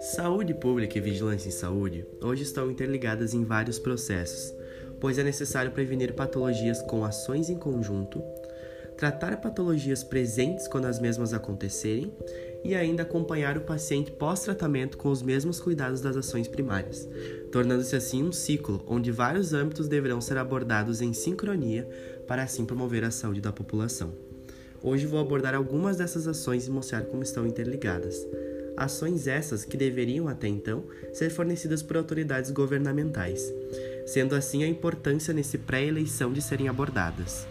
Saúde pública e vigilância em saúde hoje estão interligadas em vários processos, pois é necessário prevenir patologias com ações em conjunto, tratar patologias presentes quando as mesmas acontecerem e ainda acompanhar o paciente pós-tratamento com os mesmos cuidados das ações primárias, tornando-se assim um ciclo onde vários âmbitos deverão ser abordados em sincronia para assim promover a saúde da população. Hoje vou abordar algumas dessas ações e mostrar como estão interligadas. Ações essas que deveriam até então ser fornecidas por autoridades governamentais, sendo assim a importância nesse pré-eleição de serem abordadas.